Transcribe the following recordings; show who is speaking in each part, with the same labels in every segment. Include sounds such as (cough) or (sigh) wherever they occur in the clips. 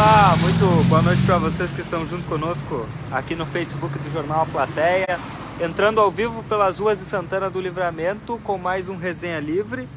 Speaker 1: Olá, muito boa noite para vocês que estão junto conosco aqui no Facebook do Jornal A Plateia. Entrando ao vivo pelas ruas de Santana do Livramento com mais um Resenha Livre.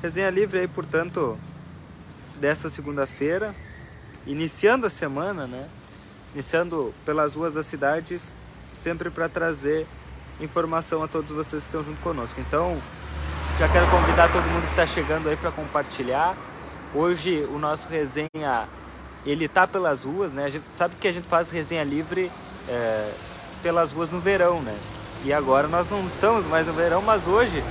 Speaker 1: Resenha Livre aí, portanto, dessa segunda-feira, iniciando a semana, né? Iniciando pelas ruas das cidades, sempre para trazer informação a todos vocês que estão junto conosco. Então, já quero convidar todo mundo que está chegando aí para compartilhar. Hoje o nosso resenha ele tá pelas ruas, né? A gente sabe que a gente faz resenha livre é, pelas ruas no verão, né? E agora nós não estamos mais no verão, mas hoje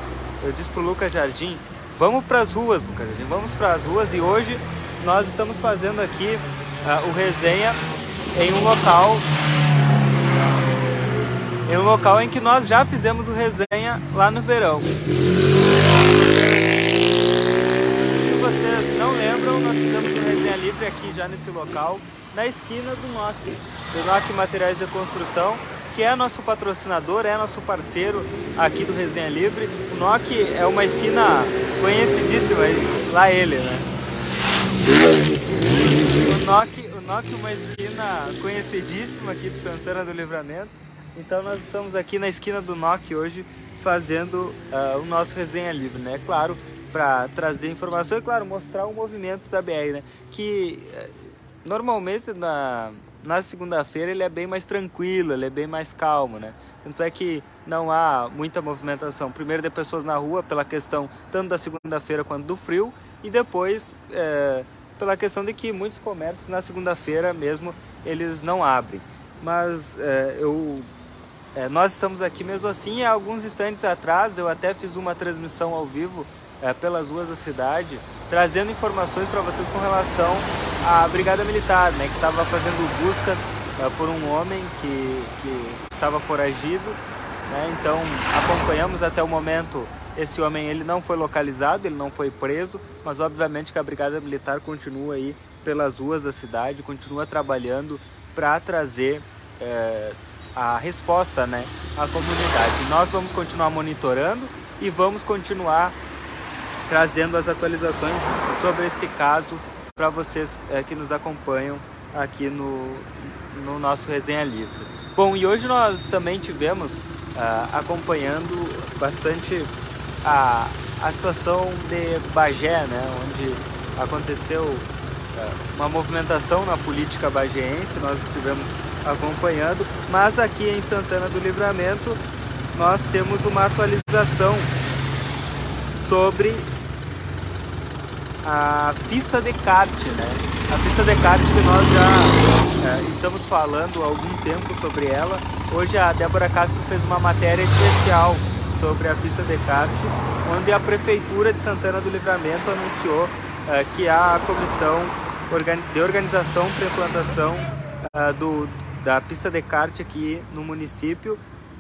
Speaker 1: eu disse pro Lucas Jardim, vamos para as ruas, Lucas Jardim, vamos para as ruas e hoje nós estamos fazendo aqui uh, o resenha em um local em um local em que nós já fizemos o resenha lá no verão. Se vocês não lembram, nós fizemos o resenha livre aqui já nesse local, na esquina do NOC, do NOC Materiais de Construção, que é nosso patrocinador, é nosso parceiro aqui do Resenha Livre. O NOC é uma esquina conhecidíssima, lá ele, né? O NOC, o NOC é uma esquina conhecidíssima aqui de Santana do Livramento. Então nós estamos aqui na esquina do NOC hoje fazendo uh, o nosso Resenha Livre, né? Claro, para trazer informação e, claro, mostrar o movimento da BR, né? Que uh, normalmente na na segunda-feira ele é bem mais tranquilo, ele é bem mais calmo, né? Tanto é que não há muita movimentação, primeiro de pessoas na rua, pela questão tanto da segunda-feira quanto do frio, e depois é, pela questão de que muitos comércios na segunda-feira mesmo eles não abrem. Mas é, eu, é, nós estamos aqui mesmo assim, há alguns instantes atrás eu até fiz uma transmissão ao vivo é, pelas ruas da cidade, trazendo informações para vocês com relação à Brigada Militar, né, que estava fazendo buscas é, por um homem que, que estava foragido. Né, então acompanhamos até o momento esse homem ele não foi localizado, ele não foi preso, mas obviamente que a Brigada Militar continua aí pelas ruas da cidade, continua trabalhando para trazer é, a resposta né, à comunidade. Nós vamos continuar monitorando e vamos continuar trazendo as atualizações sobre esse caso para vocês é, que nos acompanham aqui no, no nosso Resenha Livre. Bom, e hoje nós também tivemos uh, acompanhando bastante a, a situação de Bagé, né, onde aconteceu uh, uma movimentação na política bagéense, nós estivemos acompanhando, mas aqui em Santana do Livramento nós temos uma atualização sobre a pista de kart, né? A pista de kart que nós já é, estamos falando há algum tempo sobre ela. Hoje a Débora Castro fez uma matéria especial sobre a pista de kart, onde a Prefeitura de Santana do Livramento anunciou é, que a comissão de organização para implantação é, do, da pista de kart aqui no município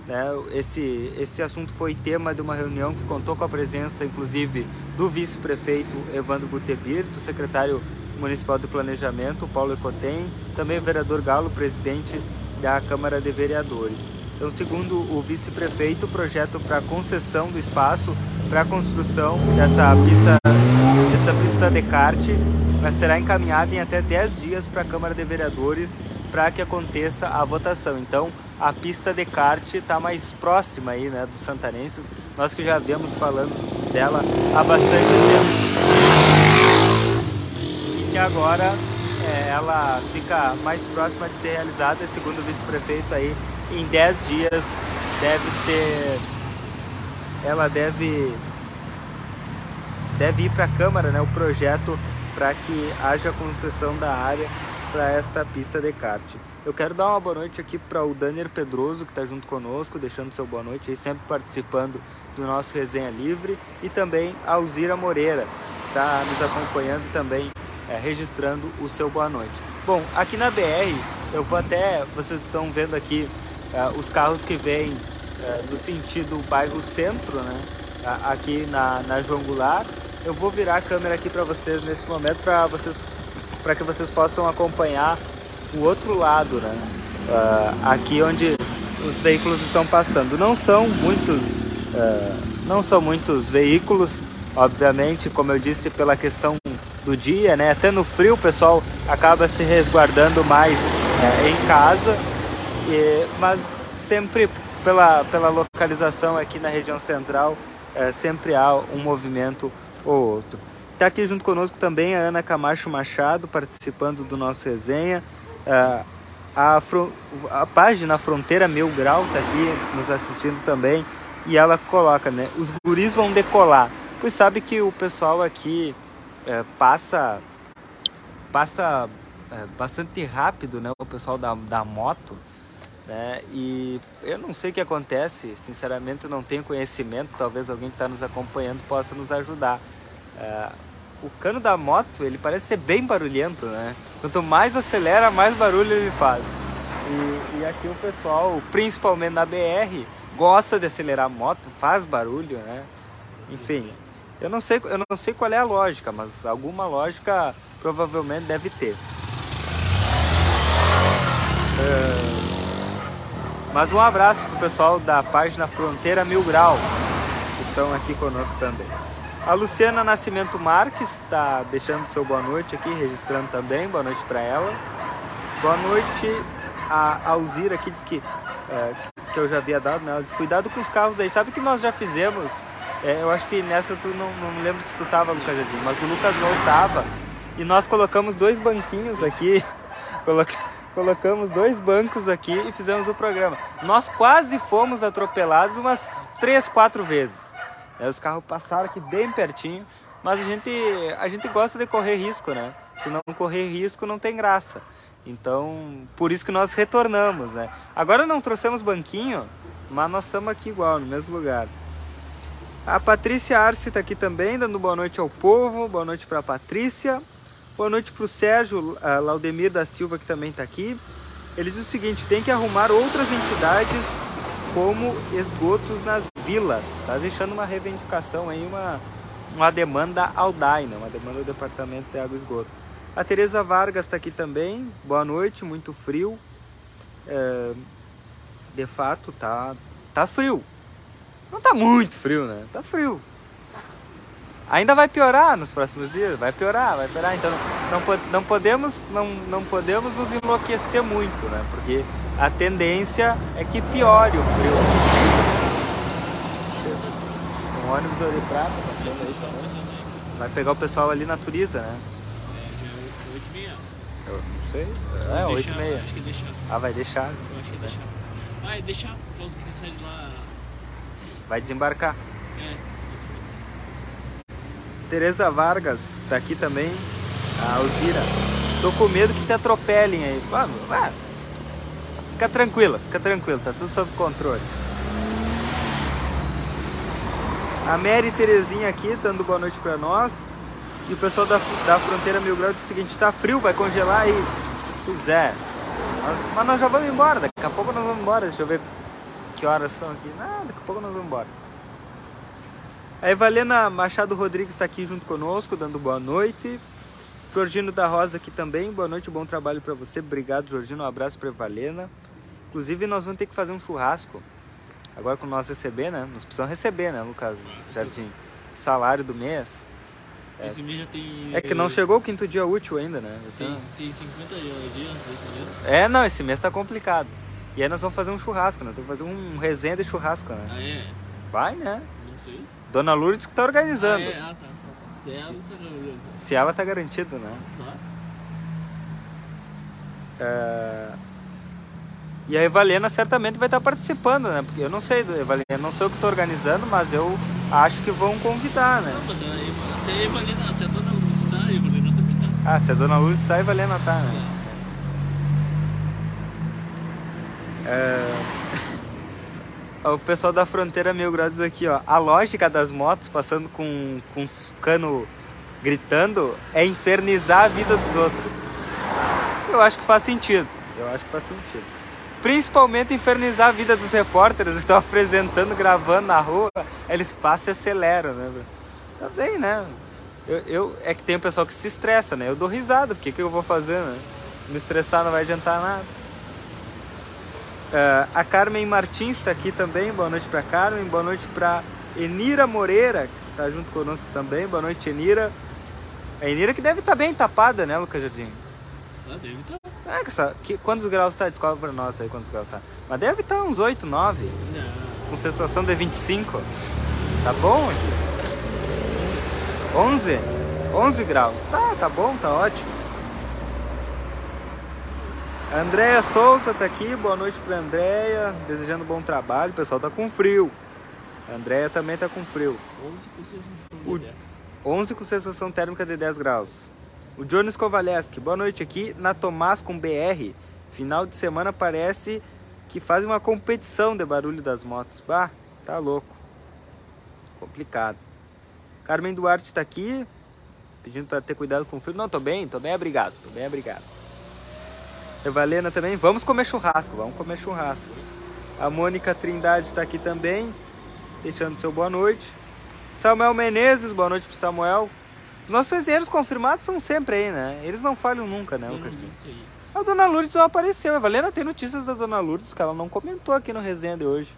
Speaker 1: né? Esse, esse assunto foi tema de uma reunião que contou com a presença, inclusive, do vice-prefeito Evandro Gutebir, do secretário municipal de planejamento, Paulo Ecotem, também o vereador Galo, presidente da Câmara de Vereadores. Então, segundo o vice-prefeito, o projeto para concessão do espaço para a construção dessa pista, dessa pista de kart será encaminhado em até 10 dias para a Câmara de Vereadores para que aconteça a votação. Então, a pista de kart está mais próxima aí, né, dos santanenses. Nós que já viemos falando dela há bastante tempo. E que agora é, ela fica mais próxima de ser realizada, segundo o vice-prefeito aí, em 10 dias deve ser ela deve deve ir para a Câmara, né, o projeto para que haja concessão da área para esta pista de kart. Eu quero dar uma boa noite aqui para o Daniel Pedroso, que está junto conosco, deixando seu boa noite aí, sempre participando do nosso Resenha Livre, e também a Alzira Moreira, está nos acompanhando também, é, registrando o seu boa noite. Bom, aqui na BR, eu vou até, vocês estão vendo aqui é, os carros que vêm é, do sentido bairro centro, né? Aqui na, na João Goulart. Eu vou virar a câmera aqui para vocês nesse momento para vocês para que vocês possam acompanhar o outro lado, né? Uh, aqui onde os veículos estão passando. Não são muitos, uh, não são muitos veículos, obviamente, como eu disse, pela questão do dia, né? Até no frio o pessoal acaba se resguardando mais é, em casa, e, mas sempre pela, pela localização aqui na região central, é, sempre há um movimento ou outro. Está aqui junto conosco também a Ana Camacho Machado, participando do nosso resenha. É, a, a página Fronteira Mil Grau está aqui nos assistindo também. E ela coloca, né? Os guris vão decolar. Pois sabe que o pessoal aqui é, passa passa é, bastante rápido, né? O pessoal da, da moto, né? E eu não sei o que acontece, sinceramente não tenho conhecimento. Talvez alguém que está nos acompanhando possa nos ajudar. É, o cano da moto ele parece ser bem barulhento, né? Quanto mais acelera, mais barulho ele faz. E, e aqui o pessoal, principalmente na BR, gosta de acelerar a moto, faz barulho, né? Enfim, eu não sei, eu não sei qual é a lógica, mas alguma lógica provavelmente deve ter. Uh, mas um abraço pro pessoal da página Fronteira Mil Grau, que estão aqui conosco também. A Luciana Nascimento Marques está deixando seu boa noite aqui, registrando também. Boa noite para ela. Boa noite a Alzira aqui diz que, é, que eu já havia dado, né? Ela diz, cuidado com os carros aí. Sabe o que nós já fizemos? É, eu acho que nessa tu não, não lembro se tu tava, Lucas Jardim, mas o Lucas não tava. E nós colocamos dois banquinhos aqui. (laughs) colocamos dois bancos aqui e fizemos o programa. Nós quase fomos atropelados umas três, quatro vezes. É, os carros passaram aqui bem pertinho, mas a gente, a gente gosta de correr risco, né? Se não correr risco, não tem graça. Então, por isso que nós retornamos, né? Agora não trouxemos banquinho, mas nós estamos aqui igual, no mesmo lugar. A Patrícia Arce está aqui também, dando boa noite ao povo. Boa noite para a Patrícia. Boa noite para o Sérgio Laudemir da Silva, que também está aqui. Ele diz o seguinte: tem que arrumar outras entidades como esgotos nas vilas. Está deixando uma reivindicação aí, uma, uma demanda ao DAI, né? uma demanda do Departamento de Água e Esgoto. A Tereza Vargas está aqui também. Boa noite, muito frio. É, de fato, tá, tá frio. Não tá muito frio, né? Tá frio. Ainda vai piorar nos próximos dias, vai piorar, vai piorar. Então não, não, podemos, não, não podemos nos enlouquecer muito, né? Porque a tendência é que piore o frio. Um ônibus Ouro Prata também. Vai pegar o pessoal ali na Turiza, né?
Speaker 2: É, 8 e meia.
Speaker 1: Eu não sei. É, 8 e meia.
Speaker 2: Acho que deixar.
Speaker 1: Ah, vai deixar.
Speaker 2: Eu acho que deixar. Vai deixar, causa que sai de lá.
Speaker 1: Vai desembarcar.
Speaker 2: É.
Speaker 1: Tereza Vargas tá aqui também. A Alzira. Tô com medo que te atropelem aí. Mano, vai. Fica tranquila, fica tranquila, tá tudo sob controle. A Mary Terezinha aqui dando boa noite para nós. E o pessoal da, da fronteira Mil Graus diz o seguinte, tá frio, vai congelar aí. Pois é. Nós, mas nós já vamos embora, daqui a pouco nós vamos embora. Deixa eu ver que horas são aqui. Ah, daqui a pouco nós vamos embora. A Evalena Machado Rodrigues está aqui junto conosco, dando boa noite. Jorgino da Rosa aqui também, boa noite, bom trabalho para você. Obrigado, Jorgino. Um abraço para Evalena. Inclusive, nós vamos ter que fazer um churrasco. Agora, com nós receber, né? Nós precisamos receber, né, Lucas Jardim? Salário do mês.
Speaker 2: É. Esse mês já tem.
Speaker 1: É que não chegou o quinto dia útil ainda, né?
Speaker 2: Tem, tem 50 dias,
Speaker 1: É, não, esse mês tá complicado. E aí nós vamos fazer um churrasco, né? Temos que fazer um resenha de churrasco, né?
Speaker 2: Ah, é?
Speaker 1: Vai, né?
Speaker 2: Não sei.
Speaker 1: Dona Lourdes que tá organizando. Ah,
Speaker 2: é? Ah, tá. Se ela tá.
Speaker 1: Se ela tá né?
Speaker 2: Claro.
Speaker 1: É... E a Evalena certamente vai estar participando, né? Porque eu não sei, Evalena, não sei o que estou organizando, mas eu acho que vão convidar, né?
Speaker 2: Não, mas se a Evalena, se a Dona Lourdes está, a Evalena também tá.
Speaker 1: Ah, se a Dona Lourdes está, a Evalena tá, né? É... (laughs) o pessoal da Fronteira Mil Graus aqui, ó. A lógica das motos passando com, com cano gritando é infernizar a vida dos outros. Eu acho que faz sentido. Eu acho que faz sentido. Principalmente infernizar a vida dos repórteres que estão apresentando, gravando na rua, eles passam e aceleram, né? Também, né? Eu, eu, é que tem o pessoal que se estressa, né? Eu dou risada, porque que eu vou fazer, né? Me estressar não vai adiantar nada. Uh, a Carmen Martins está aqui também. Boa noite para Carmen. Boa noite para Enira Moreira, que está junto conosco também. Boa noite, Enira. A Enira que deve estar bem tapada, né, Lucas Jardim?
Speaker 2: Ah, deve estar.
Speaker 1: É, que que, quantos graus tá? Descobre pra nós aí quantos graus tá. Mas deve estar uns 8, 9,
Speaker 2: Não.
Speaker 1: com sensação de 25. Tá bom aqui? 11? 11 graus. Tá, tá bom, tá ótimo. A Andréia Souza tá aqui, boa noite pra Andréia, desejando bom trabalho. O pessoal tá com frio. A Andréia também tá com frio.
Speaker 2: 11 com 6
Speaker 1: O- 11 com sensação térmica de 10 graus. O Jones Kovaleski, boa noite aqui na Tomás com BR. Final de semana parece que faz uma competição de barulho das motos. Bah, tá louco. Complicado. Carmen Duarte tá aqui, pedindo para ter cuidado com o frio. Não, tô bem, tô bem obrigado, tô bem obrigado. Evalena também, vamos comer churrasco, vamos comer churrasco. A Mônica Trindade tá aqui também, deixando seu boa noite. Samuel Menezes, boa noite pro Samuel. Os nossos resenheiros confirmados são sempre aí, né? Eles não falham nunca, né, Lucas?
Speaker 2: não sei.
Speaker 1: A Dona Lourdes não apareceu. A Valena tem notícias da Dona Lourdes que ela não comentou aqui no resenha de hoje.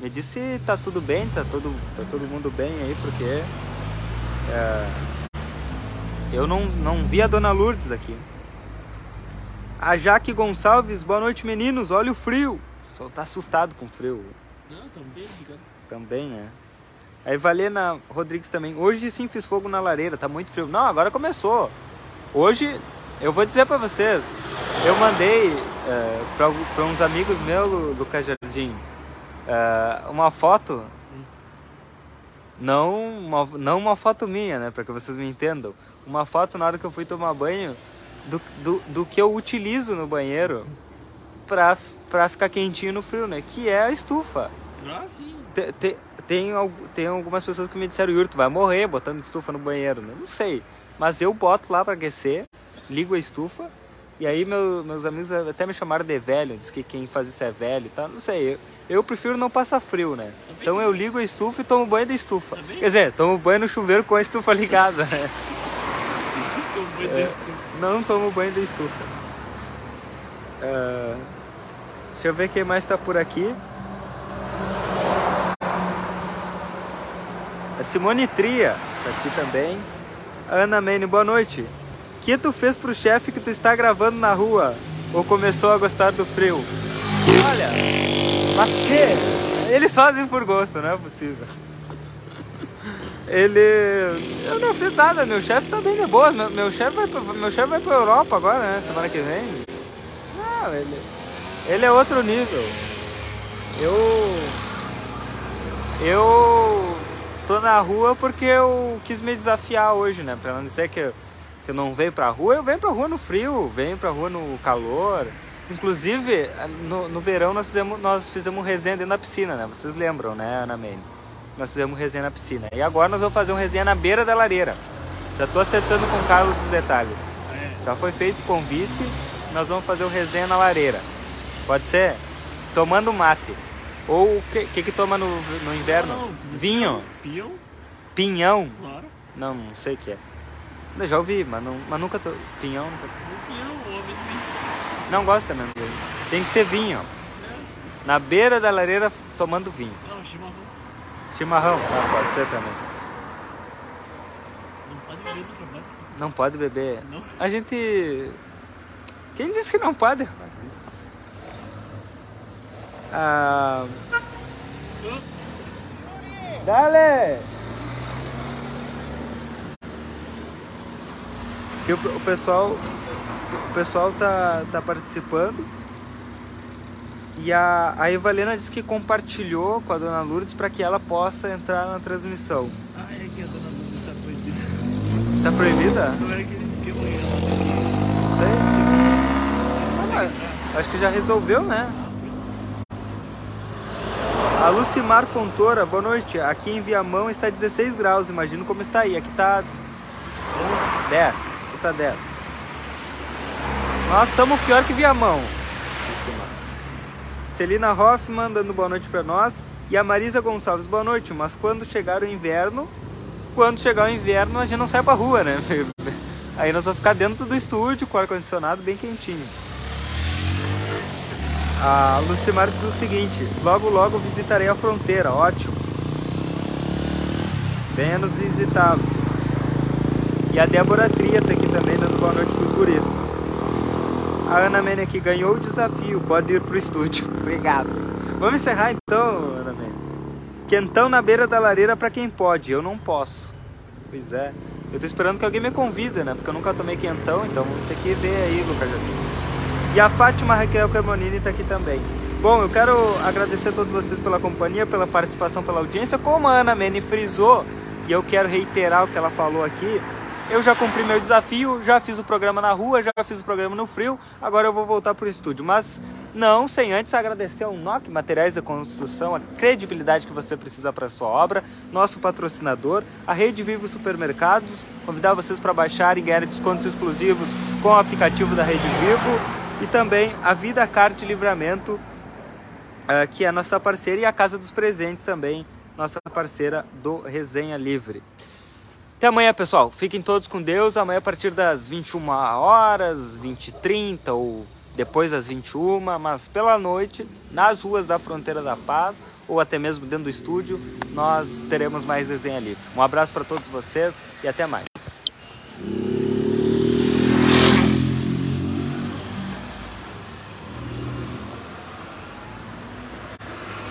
Speaker 1: Me disse se tá tudo bem, tá todo, tá todo mundo bem aí, porque é, eu não, não vi a Dona Lourdes aqui. A Jaque Gonçalves, boa noite meninos, olha o frio. O pessoal tá assustado com o frio
Speaker 2: Não, também,
Speaker 1: também, né? Aí Valena Rodrigues também. Hoje sim fiz fogo na lareira, tá muito frio. Não, agora começou. Hoje, eu vou dizer pra vocês, eu mandei é, pra, pra uns amigos meus, Lu- Lucas Jardim, é, uma foto. Não uma, não uma foto minha, né? Pra que vocês me entendam. Uma foto na hora que eu fui tomar banho do, do, do que eu utilizo no banheiro pra, pra ficar quentinho no frio, né? Que é a estufa.
Speaker 2: Ah, sim.
Speaker 1: Te- te- tem, tem algumas pessoas que me disseram, Yuri, tu vai morrer botando estufa no banheiro, né? Não sei. Mas eu boto lá pra aquecer, ligo a estufa, e aí meu- meus amigos até me chamaram de velho, diz que quem faz isso é velho e tal. Não sei, eu, eu prefiro não passar frio, né? Então eu ligo a estufa e tomo banho da estufa.
Speaker 2: Tá?
Speaker 1: Quer dizer, tomo banho no chuveiro com a estufa ligada, né? (laughs) É. Não tomo banho da estufa. Ah, deixa eu ver quem mais tá por aqui. A Simone Tria tá aqui também. Ana Mene, boa noite. O que tu fez pro chefe que tu está gravando na rua? Ou começou a gostar do frio? Olha, mas que? Eles fazem por gosto, não é possível. Ele. Eu não fiz nada, meu chefe tá bem de boa. Meu, meu chefe vai, meu chefe vai pra Europa agora, né? Semana que vem. Não, ele. Ele é outro nível. Eu. Eu tô na rua porque eu quis me desafiar hoje, né? Pra não dizer que eu, que eu não venho pra rua, eu venho pra rua no frio, venho pra rua no calor. Inclusive, no, no verão nós fizemos, nós fizemos um resenha dentro da piscina, né? Vocês lembram, né, Ana Mene? Nós fizemos um resenha na piscina. E agora nós vamos fazer um resenha na beira da lareira. Já tô acertando com o Carlos os detalhes. Já foi feito o convite, nós vamos fazer o resenha na lareira. Pode ser? Tomando mate. Ou o que, que que toma no, no inverno?
Speaker 2: Não,
Speaker 1: Vinho?
Speaker 2: Pião,
Speaker 1: Pinhão?
Speaker 2: claro.
Speaker 1: Não, não sei o que é. Eu já ouvi, mas, não, mas nunca tô. Pinhão nunca tô.
Speaker 2: Homem vinho.
Speaker 1: Não também. do vinho. Tem que ser vinho. Na beira da lareira tomando vinho.
Speaker 2: Não, chimarrão.
Speaker 1: Chimarrão? Ah, pode ser também.
Speaker 2: Não pode beber no trabalho.
Speaker 1: Não pode beber.
Speaker 2: Não.
Speaker 1: A gente. Quem disse que não pode? Ah. Dale! Que o, o pessoal. O pessoal tá, tá participando. E a, a Evalena disse que compartilhou com a dona Lourdes para que ela possa entrar na transmissão.
Speaker 2: Ah, é que a dona Lúcia tá proibida.
Speaker 1: Tá proibida?
Speaker 2: Não é aquele esquema aí.
Speaker 1: Não sei. Mas acho que já resolveu, né? A Lucimar Fontoura, boa noite. Aqui em Viamão está 16 graus, imagino como está aí. Aqui tá 10. Aqui tá 10. Nós estamos pior que Viamão. Lucimar. Celina Hoffman dando boa noite para nós. E a Marisa Gonçalves, boa noite. Mas quando chegar o inverno, quando chegar o inverno, a gente não sai pra rua, né? (laughs) Aí nós vamos ficar dentro do estúdio com ar-condicionado bem quentinho. A Lucimar diz o seguinte: logo logo visitarei a fronteira, ótimo. Venha nos visitar, Lucimar. E a Débora Tria tá aqui também dando boa noite pros guris. A Ana Mene aqui ganhou o desafio, pode ir pro estúdio. (laughs) Obrigado. Vamos encerrar então, Ana Mene. Quentão na beira da lareira para quem pode, eu não posso. Pois é. Eu tô esperando que alguém me convida, né? Porque eu nunca tomei quentão, então vamos ter que ver aí, Lucas E a Fátima Raquel Camonini tá aqui também. Bom, eu quero agradecer a todos vocês pela companhia, pela participação, pela audiência. Como a Ana Mene frisou, e eu quero reiterar o que ela falou aqui, eu já cumpri meu desafio, já fiz o programa na rua, já fiz o programa no frio, agora eu vou voltar para o estúdio. Mas não sem antes agradecer ao NOC Materiais da Construção, a credibilidade que você precisa para sua obra, nosso patrocinador, a Rede Vivo Supermercados, convidar vocês para baixarem e ganhar descontos exclusivos com o aplicativo da Rede Vivo e também a Vida Carte Livramento, eh, que é a nossa parceira, e a Casa dos Presentes também, nossa parceira do Resenha Livre. Até amanhã, pessoal. Fiquem todos com Deus. Amanhã a partir das 21 horas, 20 e 30 ou depois das 21, mas pela noite, nas ruas da Fronteira da Paz ou até mesmo dentro do estúdio, nós teremos mais desenho livre. Um abraço para todos vocês e até mais.